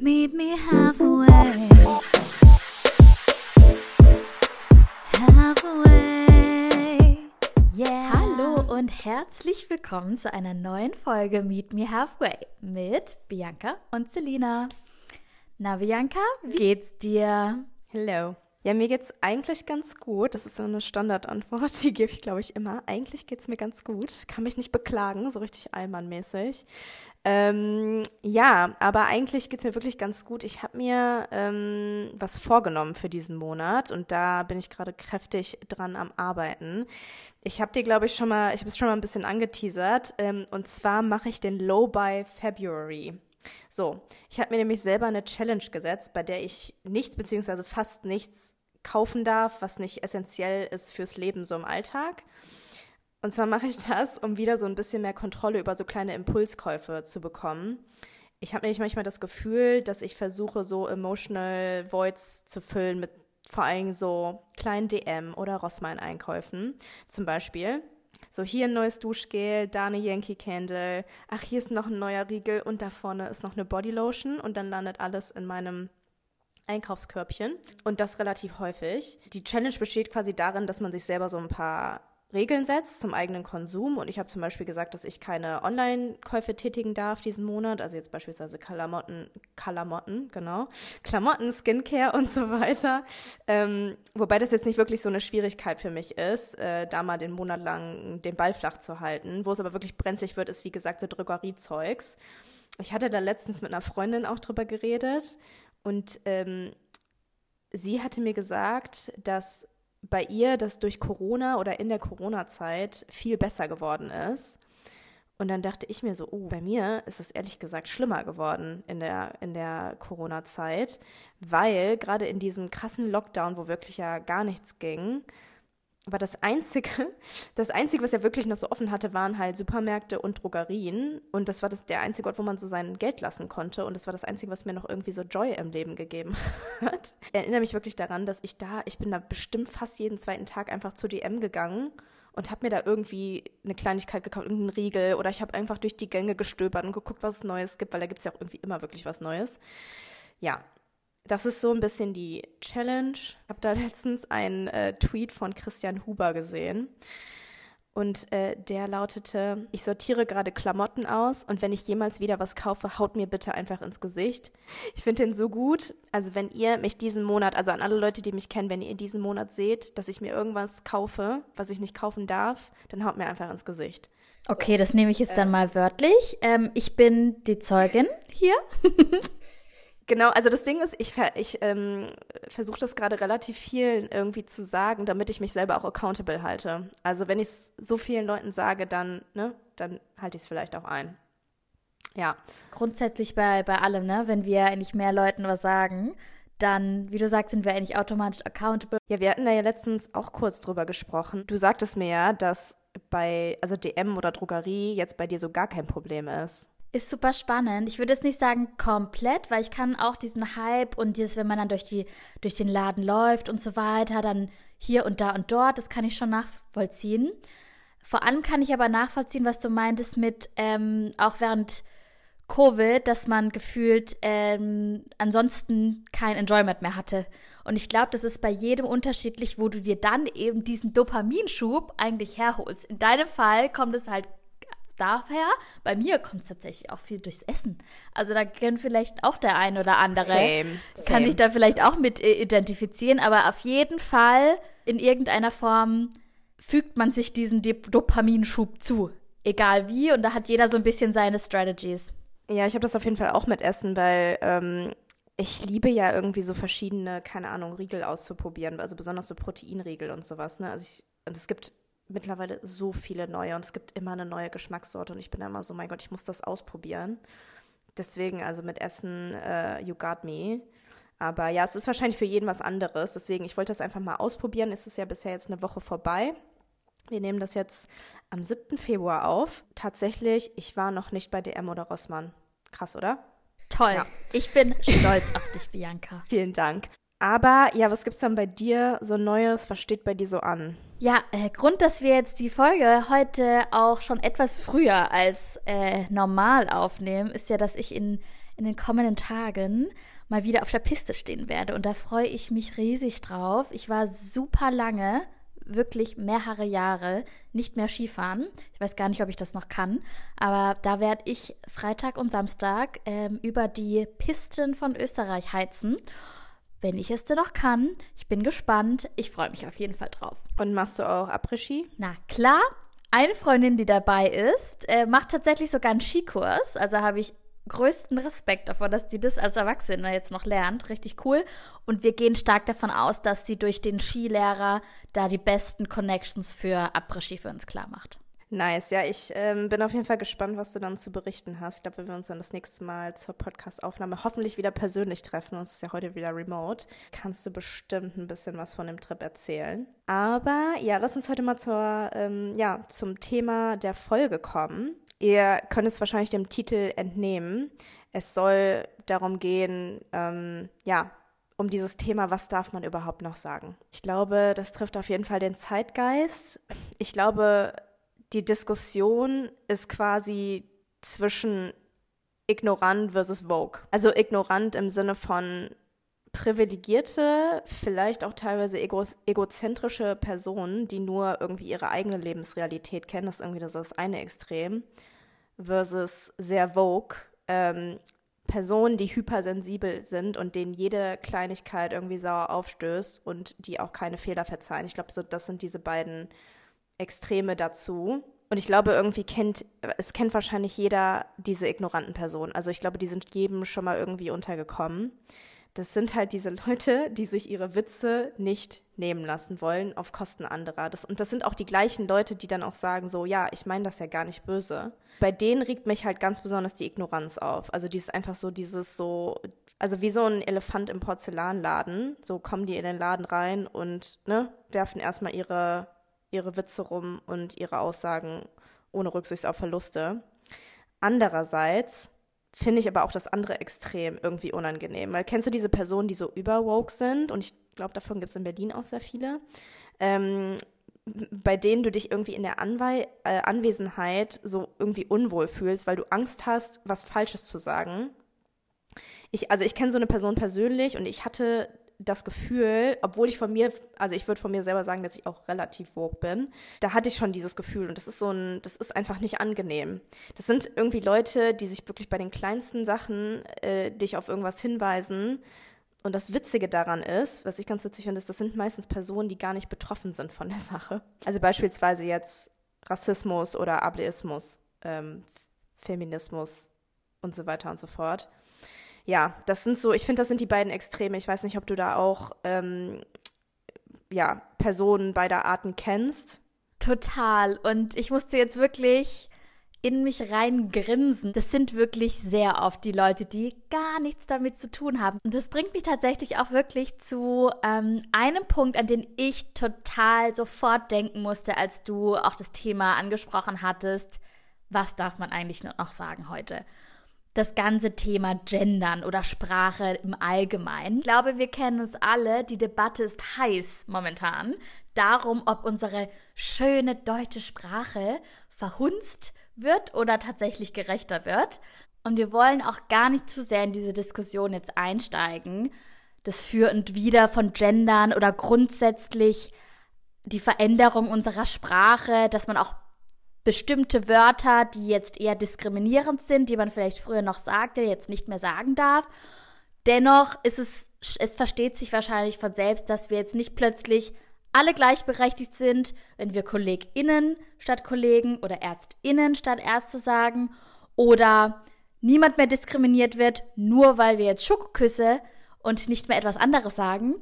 Meet me halfway. Halfway. Yeah. Hallo und herzlich willkommen zu einer neuen Folge Meet Me Halfway mit Bianca und Selina. Na, Bianca, wie geht's dir? Hello. Ja, mir geht's eigentlich ganz gut. Das ist so eine Standardantwort, die gebe ich, glaube ich, immer. Eigentlich geht's mir ganz gut. Kann mich nicht beklagen, so richtig allmannmäßig. Ähm, ja, aber eigentlich geht's mir wirklich ganz gut. Ich habe mir ähm, was vorgenommen für diesen Monat und da bin ich gerade kräftig dran am Arbeiten. Ich habe dir, glaube ich, schon mal, ich habe es schon mal ein bisschen angeteasert. Ähm, und zwar mache ich den Low by February. So, ich habe mir nämlich selber eine Challenge gesetzt, bei der ich nichts beziehungsweise fast nichts kaufen darf, was nicht essentiell ist fürs Leben so im Alltag. Und zwar mache ich das, um wieder so ein bisschen mehr Kontrolle über so kleine Impulskäufe zu bekommen. Ich habe nämlich manchmal das Gefühl, dass ich versuche, so emotional Voids zu füllen mit vor allem so kleinen DM- oder Rossmann-Einkäufen. Zum Beispiel so, hier ein neues Duschgel, da eine Yankee Candle. Ach, hier ist noch ein neuer Riegel und da vorne ist noch eine Bodylotion und dann landet alles in meinem Einkaufskörbchen und das relativ häufig. Die Challenge besteht quasi darin, dass man sich selber so ein paar Regeln setzt zum eigenen Konsum. Und ich habe zum Beispiel gesagt, dass ich keine Online-Käufe tätigen darf diesen Monat. Also jetzt beispielsweise Klamotten, Klamotten, genau. Klamotten, Skincare und so weiter. Ähm, wobei das jetzt nicht wirklich so eine Schwierigkeit für mich ist, äh, da mal den Monat lang den Ball flach zu halten. Wo es aber wirklich brenzlig wird, ist wie gesagt so Drogeriezeugs. Ich hatte da letztens mit einer Freundin auch drüber geredet und ähm, sie hatte mir gesagt, dass bei ihr das durch Corona oder in der Corona-Zeit viel besser geworden ist. Und dann dachte ich mir so, oh, bei mir ist es ehrlich gesagt schlimmer geworden in der, in der Corona-Zeit, weil gerade in diesem krassen Lockdown, wo wirklich ja gar nichts ging, aber das Einzige, das Einzige, was er wirklich noch so offen hatte, waren halt Supermärkte und Drogerien. Und das war das, der einzige Ort, wo man so sein Geld lassen konnte. Und das war das Einzige, was mir noch irgendwie so Joy im Leben gegeben hat. Ich erinnere mich wirklich daran, dass ich da, ich bin da bestimmt fast jeden zweiten Tag einfach zu DM gegangen und habe mir da irgendwie eine Kleinigkeit gekauft, irgendeinen Riegel. Oder ich habe einfach durch die Gänge gestöbert und geguckt, was es Neues gibt, weil da gibt es ja auch irgendwie immer wirklich was Neues. Ja, das ist so ein bisschen die Challenge. Ich habe da letztens einen äh, Tweet von Christian Huber gesehen. Und äh, der lautete, ich sortiere gerade Klamotten aus und wenn ich jemals wieder was kaufe, haut mir bitte einfach ins Gesicht. Ich finde den so gut. Also wenn ihr mich diesen Monat, also an alle Leute, die mich kennen, wenn ihr diesen Monat seht, dass ich mir irgendwas kaufe, was ich nicht kaufen darf, dann haut mir einfach ins Gesicht. Okay, das nehme ich jetzt dann mal wörtlich. Ähm, ich bin die Zeugin hier. Genau, also das Ding ist, ich, ich ähm, versuche das gerade relativ vielen irgendwie zu sagen, damit ich mich selber auch accountable halte. Also wenn ich es so vielen Leuten sage, dann, ne, dann halte ich es vielleicht auch ein. Ja. Grundsätzlich bei, bei allem, ne? Wenn wir eigentlich mehr Leuten was sagen, dann, wie du sagst, sind wir eigentlich automatisch accountable. Ja, wir hatten da ja letztens auch kurz drüber gesprochen. Du sagtest mir ja, dass bei, also DM oder Drogerie jetzt bei dir so gar kein Problem ist. Ist super spannend. Ich würde jetzt nicht sagen komplett, weil ich kann auch diesen Hype und dieses, wenn man dann durch, die, durch den Laden läuft und so weiter, dann hier und da und dort, das kann ich schon nachvollziehen. Vor allem kann ich aber nachvollziehen, was du meintest mit ähm, auch während Covid, dass man gefühlt ähm, ansonsten kein Enjoyment mehr hatte. Und ich glaube, das ist bei jedem unterschiedlich, wo du dir dann eben diesen Dopaminschub eigentlich herholst. In deinem Fall kommt es halt daher. Bei mir kommt es tatsächlich auch viel durchs Essen. Also da kann vielleicht auch der ein oder andere, same, same. kann sich da vielleicht auch mit äh, identifizieren, aber auf jeden Fall in irgendeiner Form fügt man sich diesen Dopaminschub zu. Egal wie, und da hat jeder so ein bisschen seine Strategies. Ja, ich habe das auf jeden Fall auch mit Essen, weil ähm, ich liebe ja irgendwie so verschiedene, keine Ahnung, Riegel auszuprobieren, also besonders so Proteinriegel und sowas. Ne? Also ich, und es gibt mittlerweile so viele neue und es gibt immer eine neue Geschmackssorte und ich bin immer so, mein Gott, ich muss das ausprobieren. Deswegen, also mit Essen, uh, you got me. Aber ja, es ist wahrscheinlich für jeden was anderes. Deswegen, ich wollte das einfach mal ausprobieren. Es ist ja bisher jetzt eine Woche vorbei. Wir nehmen das jetzt am 7. Februar auf. Tatsächlich, ich war noch nicht bei DM oder Rossmann. Krass, oder? Toll. Ja. Ich bin stolz auf dich, Bianca. Vielen Dank. Aber ja, was gibt's dann bei dir so Neues? Was steht bei dir so an? Ja, äh, Grund, dass wir jetzt die Folge heute auch schon etwas früher als äh, normal aufnehmen, ist ja, dass ich in, in den kommenden Tagen mal wieder auf der Piste stehen werde. Und da freue ich mich riesig drauf. Ich war super lange, wirklich mehrere Jahre, nicht mehr Skifahren. Ich weiß gar nicht, ob ich das noch kann. Aber da werde ich Freitag und Samstag ähm, über die Pisten von Österreich heizen wenn ich es denn noch kann. Ich bin gespannt. Ich freue mich auf jeden Fall drauf. Und machst du auch Après-Ski? Na klar. Eine Freundin, die dabei ist, äh, macht tatsächlich sogar einen Skikurs. Also habe ich größten Respekt davor, dass die das als Erwachsene jetzt noch lernt. Richtig cool. Und wir gehen stark davon aus, dass sie durch den Skilehrer da die besten Connections für Après-Ski für uns klar macht. Nice, ja, ich ähm, bin auf jeden Fall gespannt, was du dann zu berichten hast. Ich glaube, wenn wir uns dann das nächste Mal zur Podcast-Aufnahme hoffentlich wieder persönlich treffen, und es ist ja heute wieder remote, kannst du bestimmt ein bisschen was von dem Trip erzählen. Aber ja, lass uns heute mal zur, ähm, ja, zum Thema der Folge kommen. Ihr könnt es wahrscheinlich dem Titel entnehmen. Es soll darum gehen, ähm, ja, um dieses Thema, was darf man überhaupt noch sagen? Ich glaube, das trifft auf jeden Fall den Zeitgeist. Ich glaube, die Diskussion ist quasi zwischen ignorant versus Vogue. Also ignorant im Sinne von privilegierte, vielleicht auch teilweise ego egozentrische Personen, die nur irgendwie ihre eigene Lebensrealität kennen, das ist irgendwie das, das eine Extrem, versus sehr Vogue, ähm, Personen, die hypersensibel sind und denen jede Kleinigkeit irgendwie sauer aufstößt und die auch keine Fehler verzeihen. Ich glaube, so, das sind diese beiden Extreme dazu. Und ich glaube, irgendwie kennt, es kennt wahrscheinlich jeder diese ignoranten Personen. Also ich glaube, die sind jedem schon mal irgendwie untergekommen. Das sind halt diese Leute, die sich ihre Witze nicht nehmen lassen wollen auf Kosten anderer. Das, und das sind auch die gleichen Leute, die dann auch sagen, so, ja, ich meine das ja gar nicht böse. Bei denen regt mich halt ganz besonders die Ignoranz auf. Also dieses einfach so, dieses so, also wie so ein Elefant im Porzellanladen. So kommen die in den Laden rein und ne, werfen erstmal ihre ihre Witze rum und ihre Aussagen ohne Rücksicht auf Verluste. Andererseits finde ich aber auch das andere Extrem irgendwie unangenehm. Weil kennst du diese Personen, die so überwoke sind? Und ich glaube, davon gibt es in Berlin auch sehr viele. Ähm, bei denen du dich irgendwie in der Anwe äh, Anwesenheit so irgendwie unwohl fühlst, weil du Angst hast, was Falsches zu sagen. Ich, also ich kenne so eine Person persönlich und ich hatte das Gefühl, obwohl ich von mir, also ich würde von mir selber sagen, dass ich auch relativ woke bin, da hatte ich schon dieses Gefühl und das ist so ein, das ist einfach nicht angenehm. Das sind irgendwie Leute, die sich wirklich bei den kleinsten Sachen äh, dich auf irgendwas hinweisen. Und das Witzige daran ist, was ich ganz witzig finde, ist, das sind meistens Personen, die gar nicht betroffen sind von der Sache. Also beispielsweise jetzt Rassismus oder Ableismus, ähm, Feminismus und so weiter und so fort ja, das sind so, ich finde, das sind die beiden Extreme. Ich weiß nicht, ob du da auch ähm, ja, Personen beider Arten kennst. Total. Und ich musste jetzt wirklich in mich rein grinsen. Das sind wirklich sehr oft die Leute, die gar nichts damit zu tun haben. Und das bringt mich tatsächlich auch wirklich zu ähm, einem Punkt, an den ich total sofort denken musste, als du auch das Thema angesprochen hattest. Was darf man eigentlich noch sagen heute? Das ganze Thema Gendern oder Sprache im Allgemeinen. Ich glaube, wir kennen es alle. Die Debatte ist heiß momentan darum, ob unsere schöne deutsche Sprache verhunzt wird oder tatsächlich gerechter wird. Und wir wollen auch gar nicht zu sehr in diese Diskussion jetzt einsteigen, das Für und Wider von Gendern oder grundsätzlich die Veränderung unserer Sprache, dass man auch bestimmte Wörter, die jetzt eher diskriminierend sind, die man vielleicht früher noch sagte, jetzt nicht mehr sagen darf. Dennoch ist es, es versteht sich wahrscheinlich von selbst, dass wir jetzt nicht plötzlich alle gleichberechtigt sind, wenn wir KollegInnen statt Kollegen oder ÄrztInnen statt Ärzte sagen oder niemand mehr diskriminiert wird, nur weil wir jetzt Schokoküsse und nicht mehr etwas anderes sagen.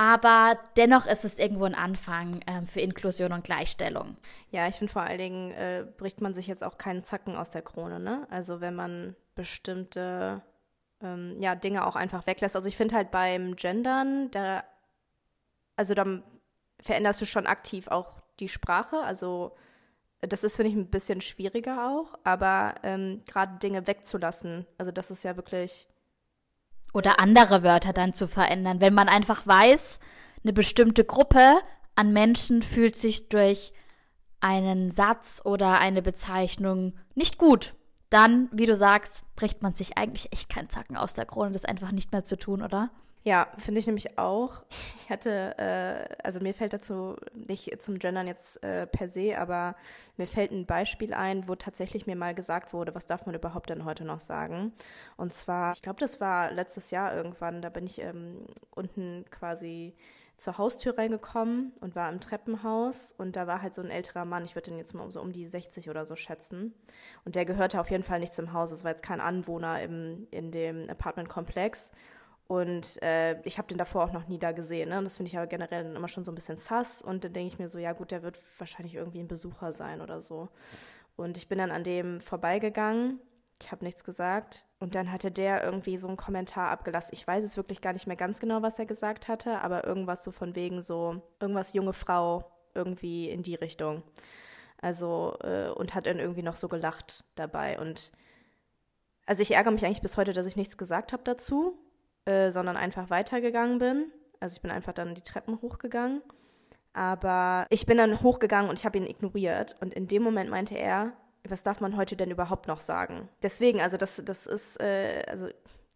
Aber dennoch ist es irgendwo ein Anfang äh, für Inklusion und Gleichstellung. Ja, ich finde vor allen Dingen äh, bricht man sich jetzt auch keinen Zacken aus der Krone. Ne? Also wenn man bestimmte ähm, ja, Dinge auch einfach weglässt. Also ich finde halt beim Gendern, da, also dann veränderst du schon aktiv auch die Sprache. Also das ist, finde ich, ein bisschen schwieriger auch. Aber ähm, gerade Dinge wegzulassen, also das ist ja wirklich Oder andere Wörter dann zu verändern. Wenn man einfach weiß, eine bestimmte Gruppe an Menschen fühlt sich durch einen Satz oder eine Bezeichnung nicht gut, dann, wie du sagst, bricht man sich eigentlich echt keinen Zacken aus der Krone, das einfach nicht mehr zu tun, oder? Ja, finde ich nämlich auch. Ich hatte, äh, also mir fällt dazu nicht zum Gendern jetzt äh, per se, aber mir fällt ein Beispiel ein, wo tatsächlich mir mal gesagt wurde, was darf man überhaupt denn heute noch sagen? Und zwar, ich glaube, das war letztes Jahr irgendwann, da bin ich ähm, unten quasi zur Haustür reingekommen und war im Treppenhaus und da war halt so ein älterer Mann, ich würde den jetzt mal so um die 60 oder so schätzen. Und der gehörte auf jeden Fall nicht zum Haus, es war jetzt kein Anwohner im, in dem Apartmentkomplex. Und äh, ich habe den davor auch noch nie da gesehen. Ne? Und das finde ich aber generell immer schon so ein bisschen sass. Und dann denke ich mir so, ja gut, der wird wahrscheinlich irgendwie ein Besucher sein oder so. Und ich bin dann an dem vorbeigegangen. Ich habe nichts gesagt. Und dann hatte der irgendwie so einen Kommentar abgelassen. Ich weiß es wirklich gar nicht mehr ganz genau, was er gesagt hatte, aber irgendwas so von wegen so, irgendwas junge Frau, irgendwie in die Richtung. Also, äh, und hat dann irgendwie noch so gelacht dabei. Und also ich ärgere mich eigentlich bis heute, dass ich nichts gesagt habe dazu, äh, sondern einfach weitergegangen bin. Also ich bin einfach dann die Treppen hochgegangen. Aber ich bin dann hochgegangen und ich habe ihn ignoriert. Und in dem Moment meinte er, was darf man heute denn überhaupt noch sagen? Deswegen, also das, das ist, äh, also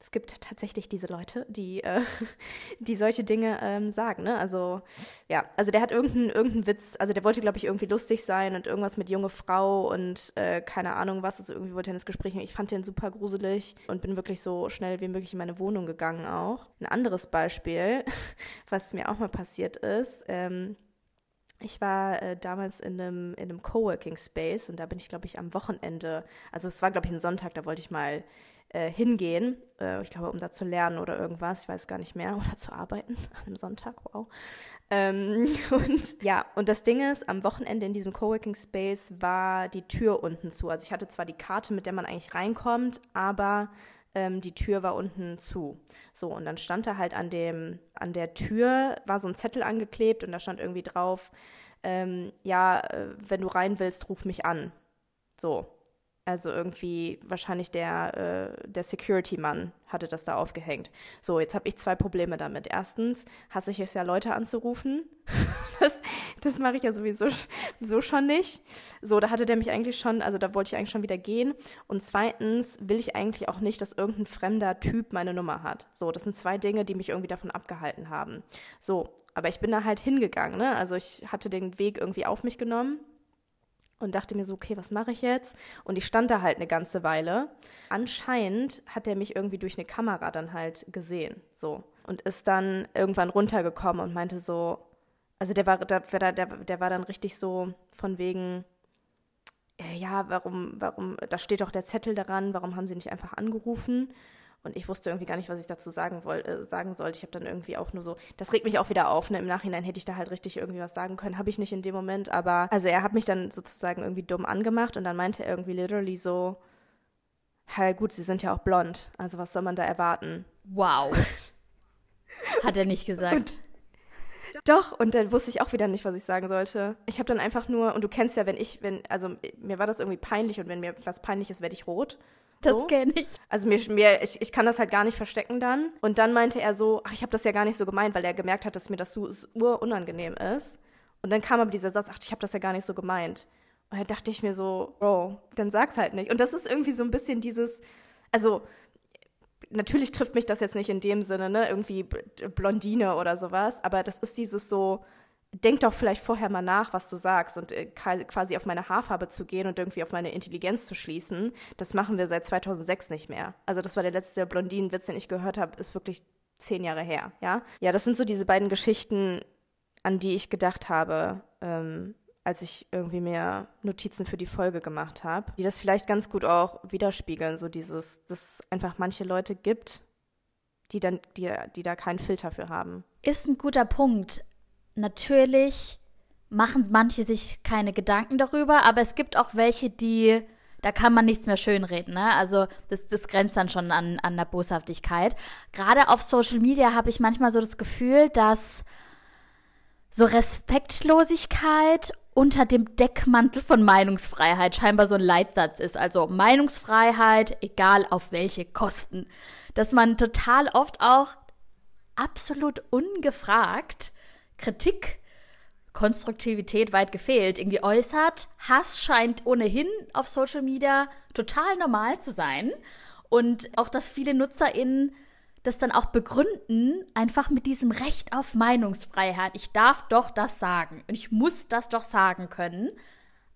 es gibt tatsächlich diese Leute, die, äh, die solche Dinge ähm, sagen. Ne? Also ja, also der hat irgendeinen irgendein Witz, also der wollte, glaube ich, irgendwie lustig sein und irgendwas mit junge Frau und äh, keine Ahnung was. Also irgendwie wollte er ins Gespräch. Ich fand den super gruselig und bin wirklich so schnell wie möglich in meine Wohnung gegangen auch. Ein anderes Beispiel, was mir auch mal passiert ist. Ähm, ich war äh, damals in einem, in einem Coworking Space und da bin ich, glaube ich, am Wochenende, also es war, glaube ich, ein Sonntag, da wollte ich mal äh, hingehen. Äh, ich glaube, um da zu lernen oder irgendwas, ich weiß gar nicht mehr, oder zu arbeiten an einem Sonntag, wow. Ähm, und ja, und das Ding ist, am Wochenende in diesem Coworking Space war die Tür unten zu. Also ich hatte zwar die Karte, mit der man eigentlich reinkommt, aber ähm, die Tür war unten zu. So, und dann stand da halt an dem, an der Tür, war so ein Zettel angeklebt und da stand irgendwie drauf, ähm, ja, äh, wenn du rein willst, ruf mich an. So. Also irgendwie wahrscheinlich der, äh, der Security-Mann hatte das da aufgehängt. So, jetzt habe ich zwei Probleme damit. Erstens hasse ich es ja, Leute anzurufen. das das mache ich ja sowieso so schon nicht. So, da hatte der mich eigentlich schon, also da wollte ich eigentlich schon wieder gehen. Und zweitens will ich eigentlich auch nicht, dass irgendein fremder Typ meine Nummer hat. So, das sind zwei Dinge, die mich irgendwie davon abgehalten haben. So, aber ich bin da halt hingegangen, ne? Also ich hatte den Weg irgendwie auf mich genommen und dachte mir so, okay, was mache ich jetzt? Und ich stand da halt eine ganze Weile. Anscheinend hat er mich irgendwie durch eine Kamera dann halt gesehen, so. Und ist dann irgendwann runtergekommen und meinte so, also der war, der, der, der war dann richtig so von wegen, äh, ja, warum, warum, da steht doch der Zettel daran, warum haben sie nicht einfach angerufen? Und ich wusste irgendwie gar nicht, was ich dazu sagen, woll, äh, sagen sollte. Ich habe dann irgendwie auch nur so, das regt mich auch wieder auf. Ne? Im Nachhinein hätte ich da halt richtig irgendwie was sagen können. Habe ich nicht in dem Moment. Aber also er hat mich dann sozusagen irgendwie dumm angemacht und dann meinte er irgendwie literally so, hey, gut, sie sind ja auch blond. Also was soll man da erwarten? Wow. hat er nicht gesagt. Und doch, und dann wusste ich auch wieder nicht, was ich sagen sollte. Ich habe dann einfach nur, und du kennst ja, wenn ich, wenn, also mir war das irgendwie peinlich und wenn mir was peinlich ist, werde ich rot. Das so. kenne ich. Also mir, mir ich, ich kann das halt gar nicht verstecken dann. Und dann meinte er so, ach, ich habe das ja gar nicht so gemeint, weil er gemerkt hat, dass mir das so unangenehm ist. Und dann kam aber dieser Satz, ach, ich habe das ja gar nicht so gemeint. Und da dachte ich mir so, Bro, dann sag's halt nicht. Und das ist irgendwie so ein bisschen dieses, also natürlich trifft mich das jetzt nicht in dem Sinne, ne, irgendwie Blondine oder sowas, aber das ist dieses so, denk doch vielleicht vorher mal nach, was du sagst und äh, quasi auf meine Haarfarbe zu gehen und irgendwie auf meine Intelligenz zu schließen, das machen wir seit 2006 nicht mehr. Also das war der letzte Blondinenwitz, den ich gehört habe, ist wirklich zehn Jahre her, ja. Ja, das sind so diese beiden Geschichten, an die ich gedacht habe, ähm, als ich irgendwie mehr Notizen für die Folge gemacht habe, die das vielleicht ganz gut auch widerspiegeln, so dieses, dass es einfach manche Leute gibt, die dann, die, die da keinen Filter für haben. Ist ein guter Punkt. Natürlich machen manche sich keine Gedanken darüber, aber es gibt auch welche, die, da kann man nichts mehr schönreden. Ne? Also das, das grenzt dann schon an, an der Boshaftigkeit. Gerade auf Social Media habe ich manchmal so das Gefühl, dass so Respektlosigkeit unter dem Deckmantel von Meinungsfreiheit scheinbar so ein Leitsatz ist. Also Meinungsfreiheit, egal auf welche Kosten. Dass man total oft auch absolut ungefragt Kritik, Konstruktivität weit gefehlt, irgendwie äußert. Hass scheint ohnehin auf Social Media total normal zu sein. Und auch, dass viele NutzerInnen das dann auch begründen, einfach mit diesem Recht auf Meinungsfreiheit. Ich darf doch das sagen und ich muss das doch sagen können.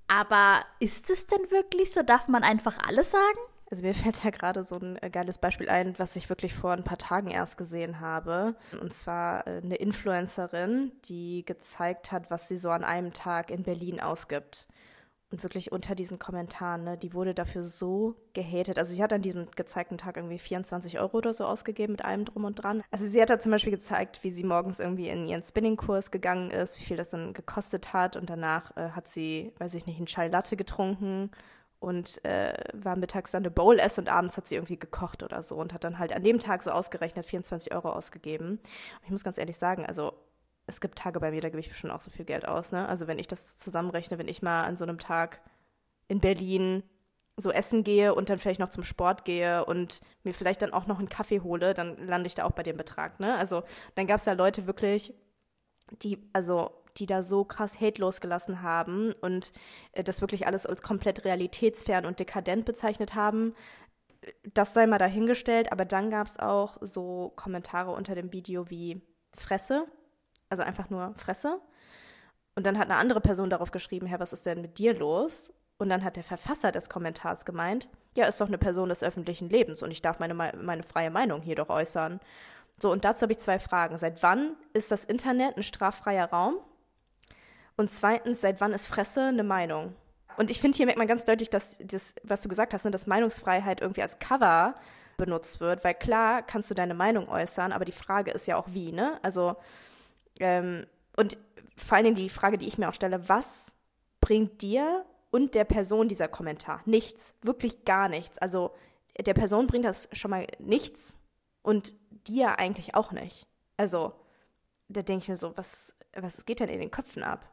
Aber ist es denn wirklich so? Darf man einfach alles sagen? Also mir fällt ja gerade so ein äh, geiles Beispiel ein, was ich wirklich vor ein paar Tagen erst gesehen habe. Und zwar äh, eine Influencerin, die gezeigt hat, was sie so an einem Tag in Berlin ausgibt. Und wirklich unter diesen Kommentaren, ne, die wurde dafür so gehatet. Also sie hat an diesem gezeigten Tag irgendwie 24 Euro oder so ausgegeben mit allem drum und dran. Also sie hat da zum Beispiel gezeigt, wie sie morgens irgendwie in ihren Spinning-Kurs gegangen ist, wie viel das dann gekostet hat. Und danach äh, hat sie, weiß ich nicht, einen Chai Latte getrunken und äh, war mittags dann eine Bowl essen und abends hat sie irgendwie gekocht oder so und hat dann halt an dem Tag so ausgerechnet 24 Euro ausgegeben. Und ich muss ganz ehrlich sagen, also es gibt Tage bei mir, da gebe ich schon auch so viel Geld aus. Ne? Also wenn ich das zusammenrechne, wenn ich mal an so einem Tag in Berlin so essen gehe und dann vielleicht noch zum Sport gehe und mir vielleicht dann auch noch einen Kaffee hole, dann lande ich da auch bei dem Betrag. Ne? Also dann gab es da Leute wirklich, die, also die da so krass Hate losgelassen haben und äh, das wirklich alles als komplett realitätsfern und dekadent bezeichnet haben. Das sei mal dahingestellt, aber dann gab es auch so Kommentare unter dem Video wie Fresse, also einfach nur Fresse. Und dann hat eine andere Person darauf geschrieben, Herr, was ist denn mit dir los? Und dann hat der Verfasser des Kommentars gemeint, ja, ist doch eine Person des öffentlichen Lebens und ich darf meine, meine freie Meinung hier doch äußern. So, und dazu habe ich zwei Fragen. Seit wann ist das Internet ein straffreier Raum? Und zweitens, seit wann ist Fresse eine Meinung? Und ich finde, hier merkt man ganz deutlich, dass das, was du gesagt hast, ne, dass Meinungsfreiheit irgendwie als Cover benutzt wird, weil klar kannst du deine Meinung äußern, aber die Frage ist ja auch wie, ne? Also, ähm, und vor allen Dingen die Frage, die ich mir auch stelle, was bringt dir und der Person dieser Kommentar? Nichts, wirklich gar nichts. Also der Person bringt das schon mal nichts und dir eigentlich auch nicht. Also da denke ich mir so, was, was geht denn in den Köpfen ab?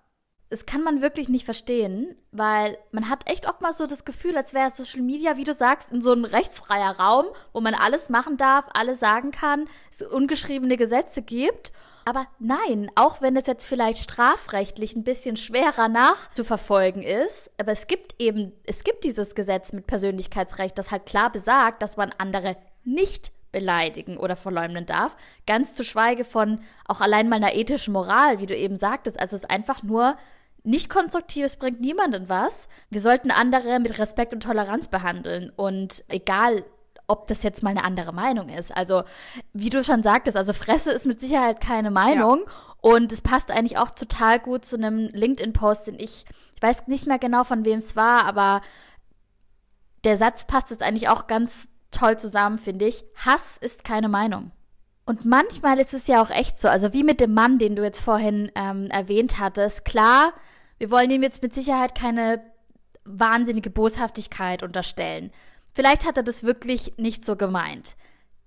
Das kann man wirklich nicht verstehen, weil man hat echt oftmals so das Gefühl, als wäre Social Media, wie du sagst, in so ein rechtsfreier Raum, wo man alles machen darf, alles sagen kann, es ungeschriebene Gesetze gibt. Aber nein, auch wenn es jetzt vielleicht strafrechtlich ein bisschen schwerer nachzuverfolgen ist, aber es gibt eben, es gibt dieses Gesetz mit Persönlichkeitsrecht, das halt klar besagt, dass man andere nicht beleidigen oder verleumden darf. Ganz zu schweige von auch allein mal einer ethischen Moral, wie du eben sagtest. Also es ist einfach nur nicht konstruktives bringt niemanden was. Wir sollten andere mit Respekt und Toleranz behandeln und egal, ob das jetzt mal eine andere Meinung ist. Also, wie du schon sagtest, also Fresse ist mit Sicherheit keine Meinung ja. und es passt eigentlich auch total gut zu einem LinkedIn-Post, den ich, ich weiß nicht mehr genau von wem es war, aber der Satz passt jetzt eigentlich auch ganz toll zusammen, finde ich. Hass ist keine Meinung. Und manchmal ist es ja auch echt so, also wie mit dem Mann, den du jetzt vorhin ähm, erwähnt hattest. Klar, wir wollen ihm jetzt mit Sicherheit keine wahnsinnige Boshaftigkeit unterstellen. Vielleicht hat er das wirklich nicht so gemeint.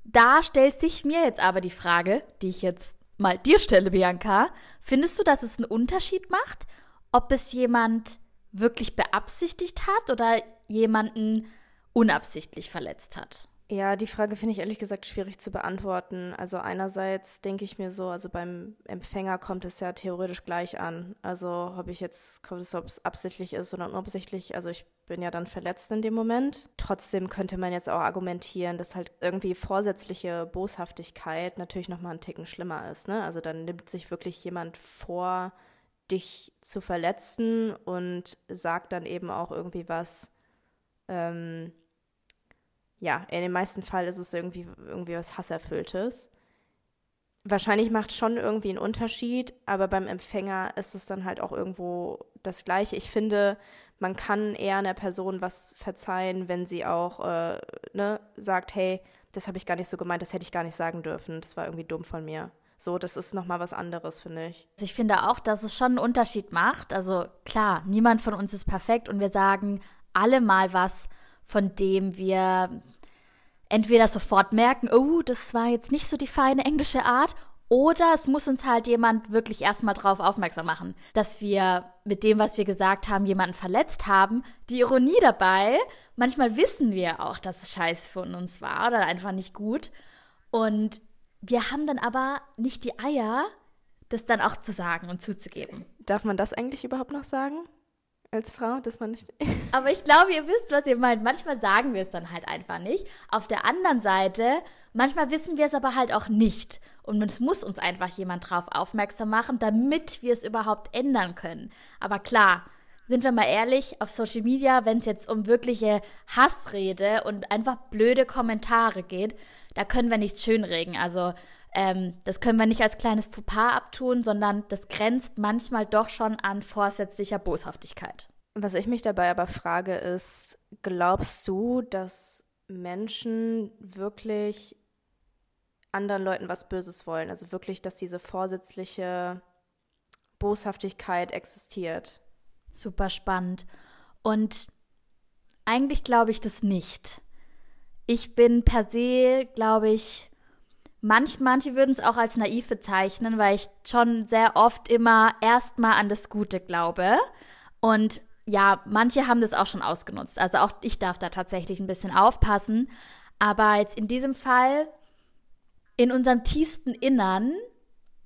Da stellt sich mir jetzt aber die Frage, die ich jetzt mal dir stelle, Bianca. Findest du, dass es einen Unterschied macht, ob es jemand wirklich beabsichtigt hat oder jemanden unabsichtlich verletzt hat? Ja, die Frage finde ich ehrlich gesagt schwierig zu beantworten. Also einerseits denke ich mir so, also beim Empfänger kommt es ja theoretisch gleich an. Also ob ich jetzt, ob es absichtlich ist oder unabsichtlich, also ich bin ja dann verletzt in dem Moment. Trotzdem könnte man jetzt auch argumentieren, dass halt irgendwie vorsätzliche Boshaftigkeit natürlich nochmal einen Ticken schlimmer ist. Ne? Also dann nimmt sich wirklich jemand vor, dich zu verletzen und sagt dann eben auch irgendwie was, ähm, ja, in den meisten Fällen ist es irgendwie, irgendwie was Hasserfülltes. Wahrscheinlich macht schon irgendwie einen Unterschied, aber beim Empfänger ist es dann halt auch irgendwo das Gleiche. Ich finde, man kann eher einer Person was verzeihen, wenn sie auch äh, ne, sagt, hey, das habe ich gar nicht so gemeint, das hätte ich gar nicht sagen dürfen, das war irgendwie dumm von mir. So, das ist nochmal was anderes, finde ich. Ich finde auch, dass es schon einen Unterschied macht. Also klar, niemand von uns ist perfekt und wir sagen alle mal was, von dem wir entweder sofort merken, oh, das war jetzt nicht so die feine englische Art, Oder es muss uns halt jemand wirklich erstmal drauf aufmerksam machen, dass wir mit dem, was wir gesagt haben, jemanden verletzt haben. Die Ironie dabei, manchmal wissen wir auch, dass es scheiße von uns war oder einfach nicht gut. Und wir haben dann aber nicht die Eier, das dann auch zu sagen und zuzugeben. Darf man das eigentlich überhaupt noch sagen? Als Frau, dass man nicht. Aber ich glaube, ihr wisst, was ihr meint. Manchmal sagen wir es dann halt einfach nicht. Auf der anderen Seite, manchmal wissen wir es aber halt auch nicht. Und es muss uns einfach jemand drauf aufmerksam machen, damit wir es überhaupt ändern können. Aber klar, sind wir mal ehrlich, auf Social Media, wenn es jetzt um wirkliche Hassrede und einfach blöde Kommentare geht, da können wir nichts schönregen. Also ähm, das können wir nicht als kleines Fauxpas abtun, sondern das grenzt manchmal doch schon an vorsätzlicher Boshaftigkeit. Was ich mich dabei aber frage, ist, glaubst du, dass Menschen wirklich anderen Leuten was Böses wollen? Also wirklich, dass diese vorsätzliche Boshaftigkeit existiert? Super spannend. Und eigentlich glaube ich das nicht. Ich bin per se, glaube ich, Manch, manche würden es auch als naiv bezeichnen, weil ich schon sehr oft immer erstmal an das Gute glaube. Und ja, manche haben das auch schon ausgenutzt. Also auch ich darf da tatsächlich ein bisschen aufpassen. Aber jetzt in diesem Fall, in unserem tiefsten Innern,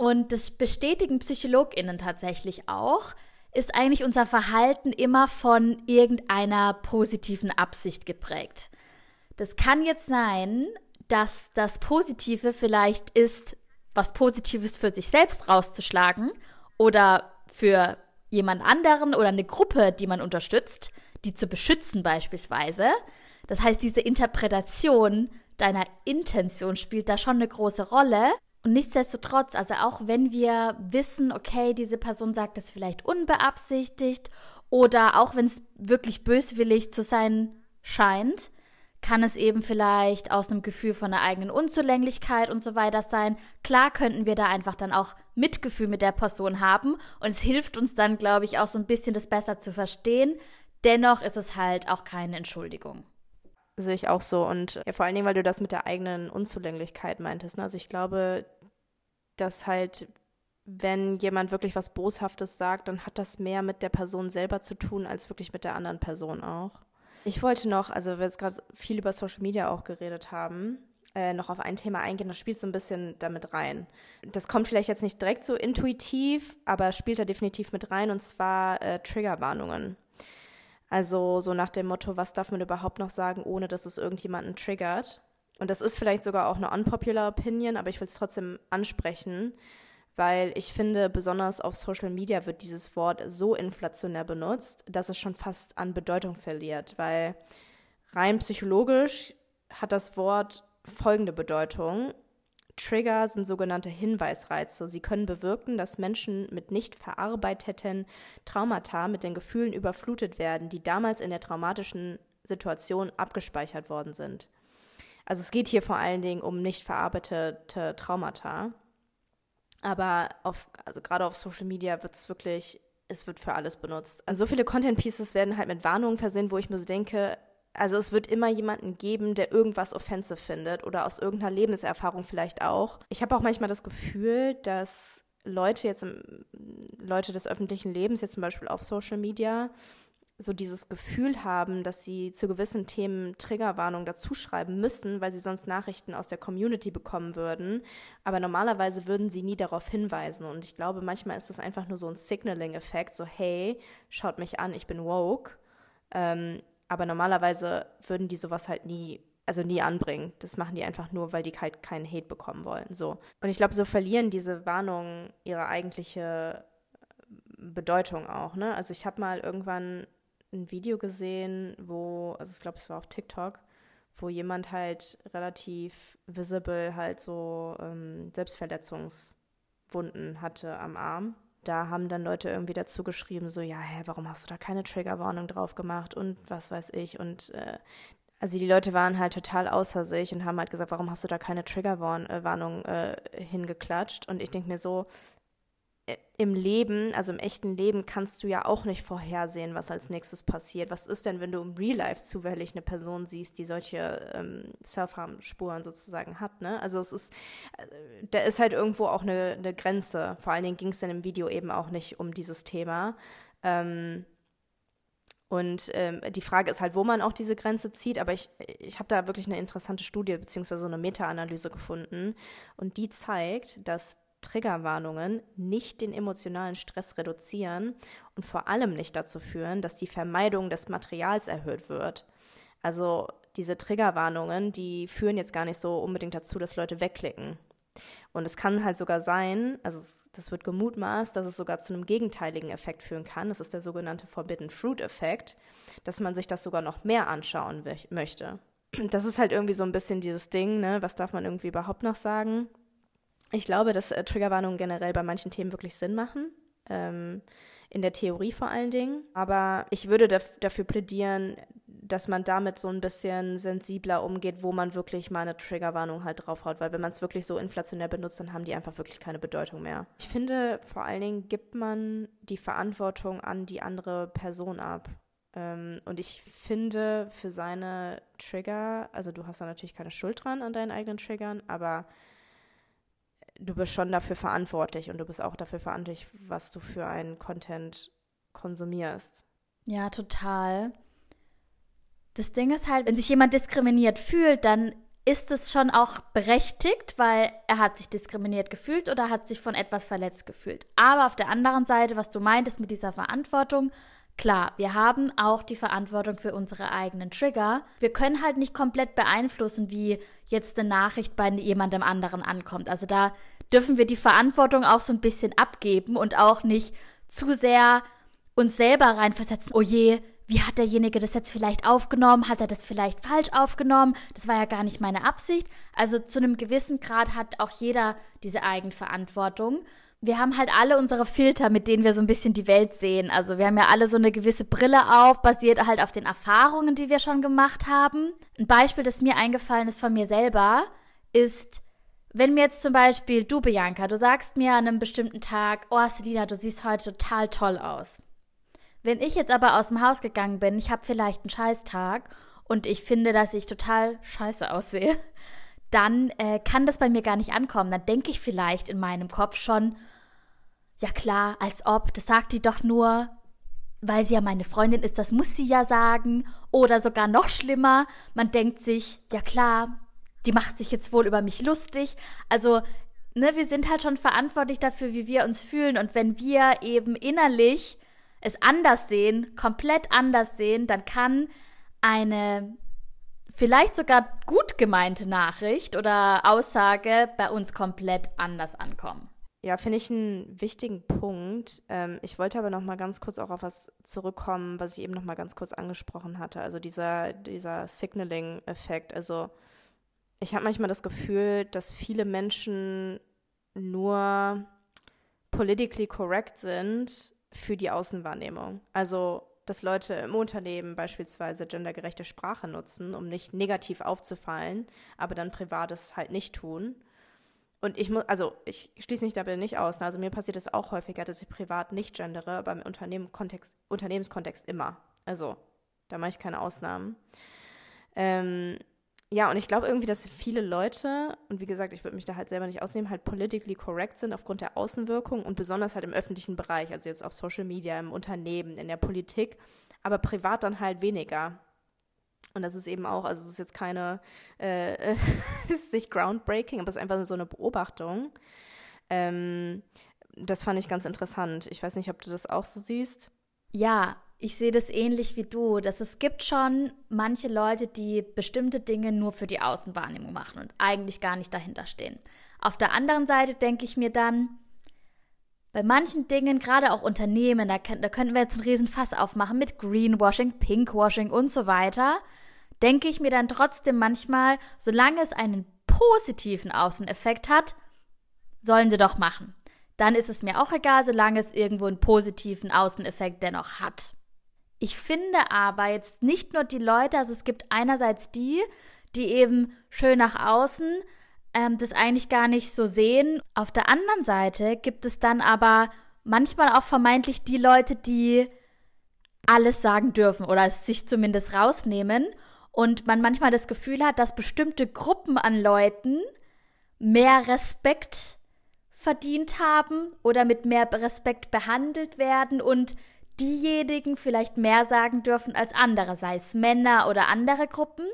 und das bestätigen PsychologInnen tatsächlich auch, ist eigentlich unser Verhalten immer von irgendeiner positiven Absicht geprägt. Das kann jetzt sein, dass das Positive vielleicht ist, was Positives für sich selbst rauszuschlagen oder für jemand anderen oder eine Gruppe, die man unterstützt, die zu beschützen beispielsweise. Das heißt, diese Interpretation deiner Intention spielt da schon eine große Rolle. Und nichtsdestotrotz, also auch wenn wir wissen, okay, diese Person sagt das vielleicht unbeabsichtigt oder auch wenn es wirklich böswillig zu sein scheint, kann es eben vielleicht aus einem Gefühl von einer eigenen Unzulänglichkeit und so weiter sein. Klar könnten wir da einfach dann auch Mitgefühl mit der Person haben und es hilft uns dann, glaube ich, auch so ein bisschen das besser zu verstehen. Dennoch ist es halt auch keine Entschuldigung. Sehe ich auch so und ja, vor allen Dingen, weil du das mit der eigenen Unzulänglichkeit meintest. Ne? Also ich glaube, dass halt wenn jemand wirklich was Boshaftes sagt, dann hat das mehr mit der Person selber zu tun, als wirklich mit der anderen Person auch. Ich wollte noch, also wir jetzt gerade viel über Social Media auch geredet haben, äh, noch auf ein Thema eingehen, das spielt so ein bisschen damit rein. Das kommt vielleicht jetzt nicht direkt so intuitiv, aber spielt da definitiv mit rein und zwar äh, Triggerwarnungen. Also so nach dem Motto, was darf man überhaupt noch sagen, ohne dass es irgendjemanden triggert. Und das ist vielleicht sogar auch eine unpopular Opinion, aber ich will es trotzdem ansprechen, weil ich finde, besonders auf Social Media wird dieses Wort so inflationär benutzt, dass es schon fast an Bedeutung verliert, weil rein psychologisch hat das Wort folgende Bedeutung. Trigger sind sogenannte Hinweisreize. Sie können bewirken, dass Menschen mit nicht verarbeiteten Traumata mit den Gefühlen überflutet werden, die damals in der traumatischen Situation abgespeichert worden sind. Also es geht hier vor allen Dingen um nicht verarbeitete Traumata. Aber auf, also gerade auf Social Media wird es wirklich, es wird für alles benutzt. Also so viele Content Pieces werden halt mit Warnungen versehen, wo ich mir so denke, also es wird immer jemanden geben, der irgendwas offensive findet oder aus irgendeiner Lebenserfahrung vielleicht auch. Ich habe auch manchmal das Gefühl, dass Leute jetzt, Leute des öffentlichen Lebens, jetzt zum Beispiel auf Social Media, so dieses Gefühl haben, dass sie zu gewissen Themen Triggerwarnung dazuschreiben müssen, weil sie sonst Nachrichten aus der Community bekommen würden. Aber normalerweise würden sie nie darauf hinweisen. Und ich glaube, manchmal ist das einfach nur so ein Signaling-Effekt, so hey, schaut mich an, ich bin woke. Ähm, aber normalerweise würden die sowas halt nie, also nie anbringen. Das machen die einfach nur, weil die halt keinen Hate bekommen wollen. So. Und ich glaube, so verlieren diese Warnungen ihre eigentliche Bedeutung auch. Ne? Also ich habe mal irgendwann ein Video gesehen, wo, also ich glaube, es war auf TikTok, wo jemand halt relativ visible halt so ähm, Selbstverletzungswunden hatte am Arm. Da haben dann Leute irgendwie dazu geschrieben, so, ja, hä, warum hast du da keine Triggerwarnung drauf gemacht und was weiß ich. Und äh, also die Leute waren halt total außer sich und haben halt gesagt, warum hast du da keine Triggerwarnung äh, äh, hingeklatscht? Und ich denke mir so, im Leben, also im echten Leben, kannst du ja auch nicht vorhersehen, was als nächstes passiert. Was ist denn, wenn du im Real Life zufällig eine Person siehst, die solche ähm, Self-Harm-Spuren sozusagen hat? Ne? Also es ist, äh, da ist halt irgendwo auch eine, eine Grenze. Vor allen Dingen ging es dann im Video eben auch nicht um dieses Thema. Ähm, und ähm, die Frage ist halt, wo man auch diese Grenze zieht. Aber ich, ich habe da wirklich eine interessante Studie beziehungsweise eine Meta-Analyse gefunden. Und die zeigt, dass Triggerwarnungen nicht den emotionalen Stress reduzieren und vor allem nicht dazu führen, dass die Vermeidung des Materials erhöht wird. Also diese Triggerwarnungen, die führen jetzt gar nicht so unbedingt dazu, dass Leute wegklicken. Und es kann halt sogar sein, also das wird gemutmaßt, dass es sogar zu einem gegenteiligen Effekt führen kann. Das ist der sogenannte Forbidden Fruit Effekt, dass man sich das sogar noch mehr anschauen möchte. Das ist halt irgendwie so ein bisschen dieses Ding, ne? Was darf man irgendwie überhaupt noch sagen? Ich glaube, dass äh, Triggerwarnungen generell bei manchen Themen wirklich Sinn machen. Ähm, in der Theorie vor allen Dingen. Aber ich würde daf dafür plädieren, dass man damit so ein bisschen sensibler umgeht, wo man wirklich mal eine Triggerwarnung halt draufhaut. Weil wenn man es wirklich so inflationär benutzt, dann haben die einfach wirklich keine Bedeutung mehr. Ich finde, vor allen Dingen gibt man die Verantwortung an die andere Person ab. Ähm, und ich finde, für seine Trigger, also du hast da natürlich keine Schuld dran an deinen eigenen Triggern, aber du bist schon dafür verantwortlich und du bist auch dafür verantwortlich, was du für einen Content konsumierst. Ja, total. Das Ding ist halt, wenn sich jemand diskriminiert fühlt, dann ist es schon auch berechtigt, weil er hat sich diskriminiert gefühlt oder hat sich von etwas verletzt gefühlt. Aber auf der anderen Seite, was du meintest mit dieser Verantwortung, Klar, wir haben auch die Verantwortung für unsere eigenen Trigger. Wir können halt nicht komplett beeinflussen, wie jetzt eine Nachricht bei jemandem anderen ankommt. Also da dürfen wir die Verantwortung auch so ein bisschen abgeben und auch nicht zu sehr uns selber reinversetzen. Oh je, wie hat derjenige das jetzt vielleicht aufgenommen? Hat er das vielleicht falsch aufgenommen? Das war ja gar nicht meine Absicht. Also zu einem gewissen Grad hat auch jeder diese Eigenverantwortung wir haben halt alle unsere Filter, mit denen wir so ein bisschen die Welt sehen. Also wir haben ja alle so eine gewisse Brille auf, basiert halt auf den Erfahrungen, die wir schon gemacht haben. Ein Beispiel, das mir eingefallen ist von mir selber, ist, wenn mir jetzt zum Beispiel du, Bianca, du sagst mir an einem bestimmten Tag, oh Selina, du siehst heute total toll aus. Wenn ich jetzt aber aus dem Haus gegangen bin, ich habe vielleicht einen Scheißtag und ich finde, dass ich total scheiße aussehe, dann äh, kann das bei mir gar nicht ankommen. Dann denke ich vielleicht in meinem Kopf schon, ja klar, als ob, das sagt die doch nur, weil sie ja meine Freundin ist, das muss sie ja sagen. Oder sogar noch schlimmer, man denkt sich, ja klar, die macht sich jetzt wohl über mich lustig. Also, ne, wir sind halt schon verantwortlich dafür, wie wir uns fühlen. Und wenn wir eben innerlich es anders sehen, komplett anders sehen, dann kann eine vielleicht sogar gut gemeinte Nachricht oder Aussage bei uns komplett anders ankommen. Ja, finde ich einen wichtigen Punkt. Ähm, ich wollte aber noch mal ganz kurz auch auf was zurückkommen, was ich eben noch mal ganz kurz angesprochen hatte. Also dieser, dieser Signaling-Effekt. Also ich habe manchmal das Gefühl, dass viele Menschen nur politically correct sind für die Außenwahrnehmung. Also dass Leute im Unternehmen beispielsweise gendergerechte Sprache nutzen, um nicht negativ aufzufallen, aber dann privates halt nicht tun und ich muss, also ich schließe mich dabei nicht aus. Also mir passiert es auch häufiger, dass ich privat nicht gendere, aber im Unternehmen Kontext, Unternehmenskontext immer. Also da mache ich keine Ausnahmen. Ähm, ja, und ich glaube irgendwie, dass viele Leute, und wie gesagt, ich würde mich da halt selber nicht ausnehmen, halt politically correct sind aufgrund der Außenwirkung und besonders halt im öffentlichen Bereich, also jetzt auf Social Media, im Unternehmen, in der Politik, aber privat dann halt weniger. Und das ist eben auch, also es ist jetzt keine, äh, ist nicht groundbreaking, aber es ist einfach so eine Beobachtung. Ähm, das fand ich ganz interessant. Ich weiß nicht, ob du das auch so siehst. Ja, ich sehe das ähnlich wie du, dass es gibt schon manche Leute, die bestimmte Dinge nur für die Außenwahrnehmung machen und eigentlich gar nicht dahinter stehen. Auf der anderen Seite denke ich mir dann, bei manchen Dingen, gerade auch Unternehmen, da, da könnten wir jetzt einen riesen Fass aufmachen mit Greenwashing, Pinkwashing und so weiter, denke ich mir dann trotzdem manchmal, solange es einen positiven Außeneffekt hat, sollen sie doch machen. Dann ist es mir auch egal, solange es irgendwo einen positiven Außeneffekt dennoch hat. Ich finde aber jetzt nicht nur die Leute, also es gibt einerseits die, die eben schön nach außen ähm, das eigentlich gar nicht so sehen. Auf der anderen Seite gibt es dann aber manchmal auch vermeintlich die Leute, die alles sagen dürfen oder es sich zumindest rausnehmen und man manchmal das Gefühl hat, dass bestimmte Gruppen an Leuten mehr Respekt verdient haben oder mit mehr Respekt behandelt werden und diejenigen vielleicht mehr sagen dürfen als andere, sei es Männer oder andere Gruppen.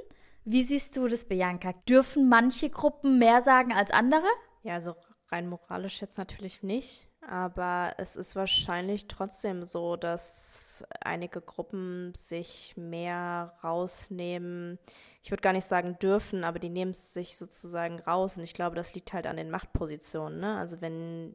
Wie siehst du das, Bianca? Dürfen manche Gruppen mehr sagen als andere? Ja, also rein moralisch jetzt natürlich nicht. Aber es ist wahrscheinlich trotzdem so, dass einige Gruppen sich mehr rausnehmen. Ich würde gar nicht sagen dürfen, aber die nehmen es sich sozusagen raus. Und ich glaube, das liegt halt an den Machtpositionen. Ne? Also wenn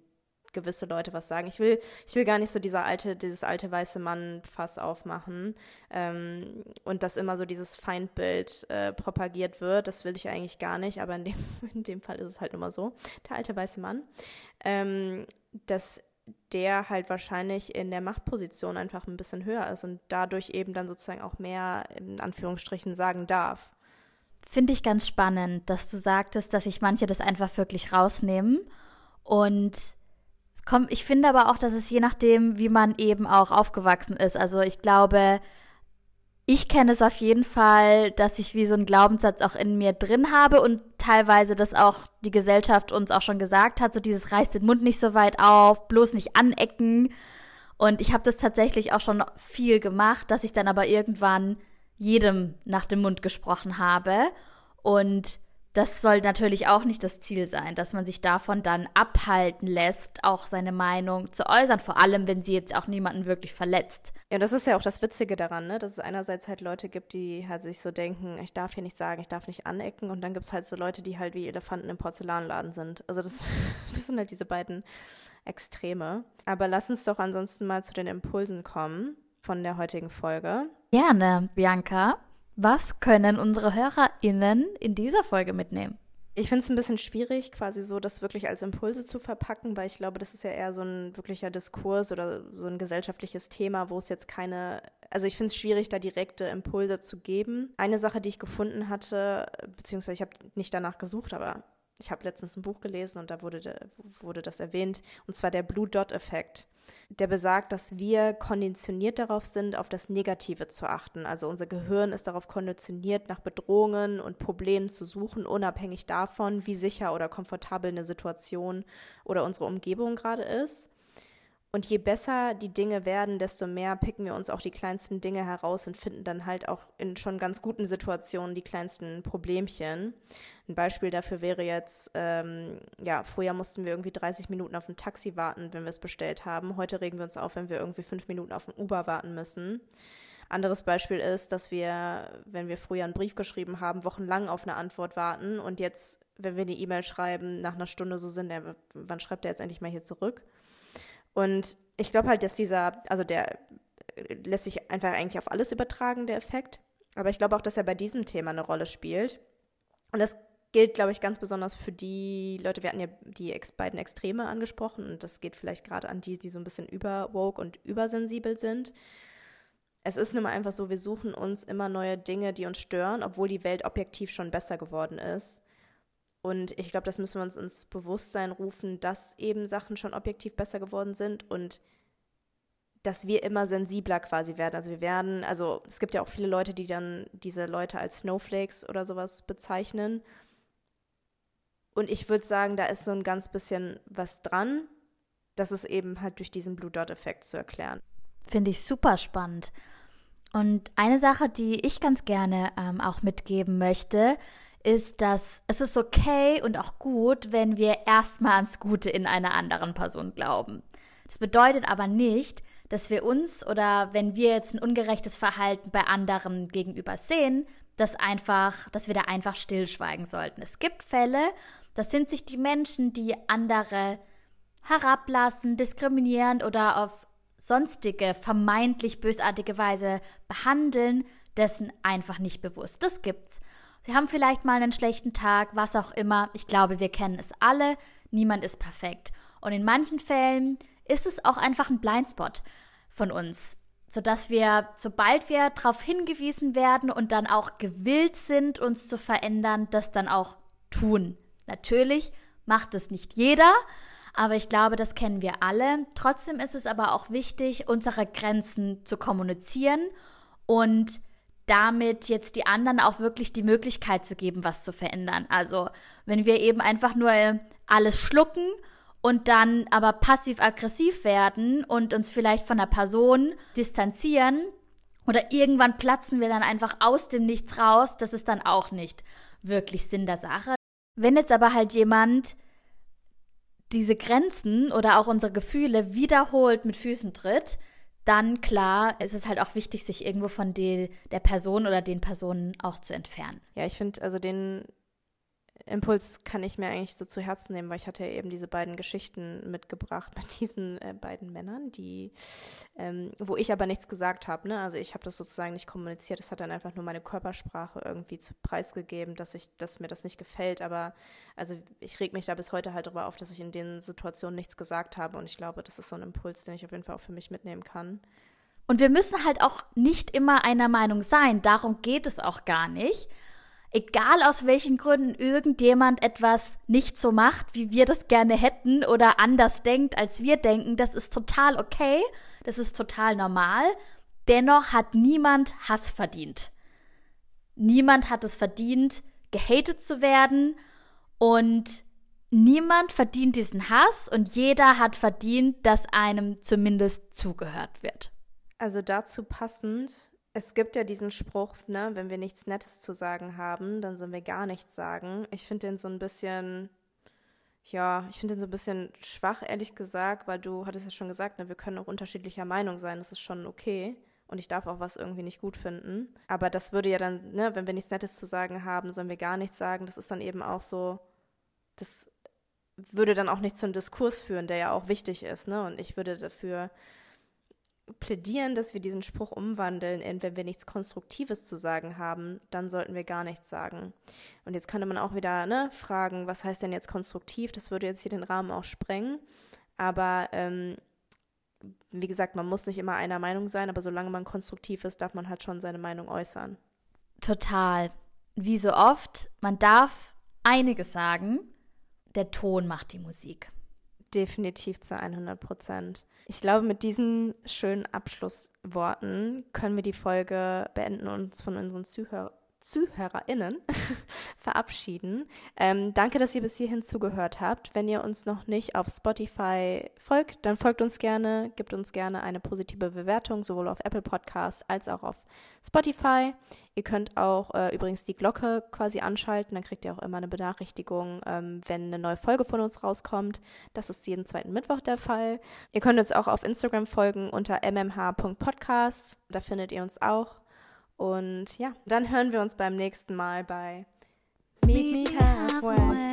gewisse Leute was sagen. Ich will, ich will gar nicht so dieser alte, dieses alte weiße Mann-Fass aufmachen ähm, und dass immer so dieses Feindbild äh, propagiert wird. Das will ich eigentlich gar nicht, aber in dem, in dem Fall ist es halt immer so. Der alte weiße Mann. Ähm, dass der halt wahrscheinlich in der Machtposition einfach ein bisschen höher ist und dadurch eben dann sozusagen auch mehr in Anführungsstrichen sagen darf. Finde ich ganz spannend, dass du sagtest, dass sich manche das einfach wirklich rausnehmen und Komm, ich finde aber auch, dass es je nachdem, wie man eben auch aufgewachsen ist. Also ich glaube, ich kenne es auf jeden Fall, dass ich wie so einen Glaubenssatz auch in mir drin habe und teilweise das auch die Gesellschaft uns auch schon gesagt hat, so dieses reißt den Mund nicht so weit auf, bloß nicht anecken. Und ich habe das tatsächlich auch schon viel gemacht, dass ich dann aber irgendwann jedem nach dem Mund gesprochen habe und das soll natürlich auch nicht das Ziel sein, dass man sich davon dann abhalten lässt, auch seine Meinung zu äußern, vor allem wenn sie jetzt auch niemanden wirklich verletzt. Ja, das ist ja auch das Witzige daran, ne? dass es einerseits halt Leute gibt, die halt sich so denken, ich darf hier nicht sagen, ich darf nicht anecken und dann gibt es halt so Leute, die halt wie Elefanten im Porzellanladen sind. Also das, das sind halt diese beiden Extreme. Aber lass uns doch ansonsten mal zu den Impulsen kommen von der heutigen Folge. Gerne, Bianca. Was können unsere HörerInnen in dieser Folge mitnehmen? Ich finde es ein bisschen schwierig, quasi so das wirklich als Impulse zu verpacken, weil ich glaube, das ist ja eher so ein wirklicher Diskurs oder so ein gesellschaftliches Thema, wo es jetzt keine, also ich finde es schwierig, da direkte Impulse zu geben. Eine Sache, die ich gefunden hatte, beziehungsweise ich habe nicht danach gesucht, aber ich habe letztens ein Buch gelesen und da wurde, wurde das erwähnt, und zwar der Blue Dot-Effekt der besagt, dass wir konditioniert darauf sind, auf das Negative zu achten. Also unser Gehirn ist darauf konditioniert, nach Bedrohungen und Problemen zu suchen, unabhängig davon, wie sicher oder komfortabel eine Situation oder unsere Umgebung gerade ist. Und je besser die Dinge werden, desto mehr picken wir uns auch die kleinsten Dinge heraus und finden dann halt auch in schon ganz guten Situationen die kleinsten Problemchen. Ein Beispiel dafür wäre jetzt, ähm, ja, früher mussten wir irgendwie 30 Minuten auf ein Taxi warten, wenn wir es bestellt haben. Heute regen wir uns auf, wenn wir irgendwie fünf Minuten auf ein Uber warten müssen. Anderes Beispiel ist, dass wir, wenn wir früher einen Brief geschrieben haben, wochenlang auf eine Antwort warten und jetzt, wenn wir eine E-Mail schreiben, nach einer Stunde so sind, wann schreibt er jetzt endlich mal hier zurück? Und ich glaube halt, dass dieser, also der lässt sich einfach eigentlich auf alles übertragen, der Effekt. Aber ich glaube auch, dass er bei diesem Thema eine Rolle spielt. Und das gilt, glaube ich, ganz besonders für die Leute, wir hatten ja die ex beiden Extreme angesprochen und das geht vielleicht gerade an die, die so ein bisschen überwoke und übersensibel sind. Es ist nun mal einfach so, wir suchen uns immer neue Dinge, die uns stören, obwohl die Welt objektiv schon besser geworden ist. Und ich glaube, das müssen wir uns ins Bewusstsein rufen, dass eben Sachen schon objektiv besser geworden sind und dass wir immer sensibler quasi werden. Also wir werden, also es gibt ja auch viele Leute, die dann diese Leute als Snowflakes oder sowas bezeichnen. Und ich würde sagen, da ist so ein ganz bisschen was dran. Das ist eben halt durch diesen Blue Dot-Effekt zu erklären. Finde ich super spannend. Und eine Sache, die ich ganz gerne ähm, auch mitgeben möchte, ist, dass es ist okay und auch gut, wenn wir erstmal ans Gute in einer anderen Person glauben. Das bedeutet aber nicht, dass wir uns oder wenn wir jetzt ein ungerechtes Verhalten bei anderen gegenüber sehen, dass einfach, dass wir da einfach stillschweigen sollten. Es gibt Fälle, das sind sich die Menschen, die andere herablassen, diskriminierend oder auf sonstige vermeintlich bösartige Weise behandeln, dessen einfach nicht bewusst. Das gibt's. Sie haben vielleicht mal einen schlechten Tag, was auch immer. Ich glaube, wir kennen es alle. Niemand ist perfekt. Und in manchen Fällen ist es auch einfach ein Blindspot von uns, sodass wir, sobald wir darauf hingewiesen werden und dann auch gewillt sind, uns zu verändern, das dann auch tun. Natürlich macht es nicht jeder, aber ich glaube, das kennen wir alle. Trotzdem ist es aber auch wichtig, unsere Grenzen zu kommunizieren und damit jetzt die anderen auch wirklich die Möglichkeit zu geben, was zu verändern. Also wenn wir eben einfach nur alles schlucken und dann aber passiv-aggressiv werden und uns vielleicht von der Person distanzieren oder irgendwann platzen wir dann einfach aus dem Nichts raus, das ist dann auch nicht wirklich Sinn der Sache. Wenn jetzt aber halt jemand diese Grenzen oder auch unsere Gefühle wiederholt mit Füßen tritt, dann klar, ist es halt auch wichtig, sich irgendwo von de, der Person oder den Personen auch zu entfernen. Ja, ich finde, also den Impuls kann ich mir eigentlich so zu Herzen nehmen, weil ich hatte ja eben diese beiden Geschichten mitgebracht mit diesen äh, beiden Männern, die, ähm, wo ich aber nichts gesagt habe. Ne? Also ich habe das sozusagen nicht kommuniziert. Es hat dann einfach nur meine Körpersprache irgendwie zu preisgegeben, dass ich, dass mir das nicht gefällt. Aber also ich reg mich da bis heute halt darüber auf, dass ich in den Situationen nichts gesagt habe. Und ich glaube, das ist so ein Impuls, den ich auf jeden Fall auch für mich mitnehmen kann. Und wir müssen halt auch nicht immer einer Meinung sein. Darum geht es auch gar nicht egal aus welchen Gründen irgendjemand etwas nicht so macht, wie wir das gerne hätten oder anders denkt, als wir denken, das ist total okay, das ist total normal. Dennoch hat niemand Hass verdient. Niemand hat es verdient, gehatet zu werden und niemand verdient diesen Hass und jeder hat verdient, dass einem zumindest zugehört wird. Also dazu passend es gibt ja diesen Spruch, ne, wenn wir nichts Nettes zu sagen haben, dann sollen wir gar nichts sagen. Ich finde den so ein bisschen, ja, ich finde den so ein bisschen schwach, ehrlich gesagt, weil du hattest ja schon gesagt, ne, wir können auch unterschiedlicher Meinung sein, das ist schon okay. Und ich darf auch was irgendwie nicht gut finden. Aber das würde ja dann, ne, wenn wir nichts Nettes zu sagen haben, sollen wir gar nichts sagen. Das ist dann eben auch so, das würde dann auch nicht zum Diskurs führen, der ja auch wichtig ist, ne? Und ich würde dafür plädieren, dass wir diesen Spruch umwandeln in, wenn wir nichts Konstruktives zu sagen haben, dann sollten wir gar nichts sagen. Und jetzt könnte man auch wieder ne, fragen, was heißt denn jetzt konstruktiv? Das würde jetzt hier den Rahmen auch sprengen. Aber ähm, wie gesagt, man muss nicht immer einer Meinung sein, aber solange man konstruktiv ist, darf man halt schon seine Meinung äußern. Total. Wie so oft, man darf einiges sagen, der Ton macht die Musik. Definitiv zu 100 Prozent. Ich glaube, mit diesen schönen Abschlussworten können wir die Folge beenden und uns von unseren Zuhörern ZuhörerInnen verabschieden. Ähm, danke, dass ihr bis hierhin zugehört habt. Wenn ihr uns noch nicht auf Spotify folgt, dann folgt uns gerne, gibt uns gerne eine positive Bewertung, sowohl auf Apple Podcasts als auch auf Spotify. Ihr könnt auch äh, übrigens die Glocke quasi anschalten, dann kriegt ihr auch immer eine Benachrichtigung, ähm, wenn eine neue Folge von uns rauskommt. Das ist jeden zweiten Mittwoch der Fall. Ihr könnt uns auch auf Instagram folgen unter mmh.podcast. Da findet ihr uns auch. Und ja, dann hören wir uns beim nächsten Mal bei Meet Me Halfway.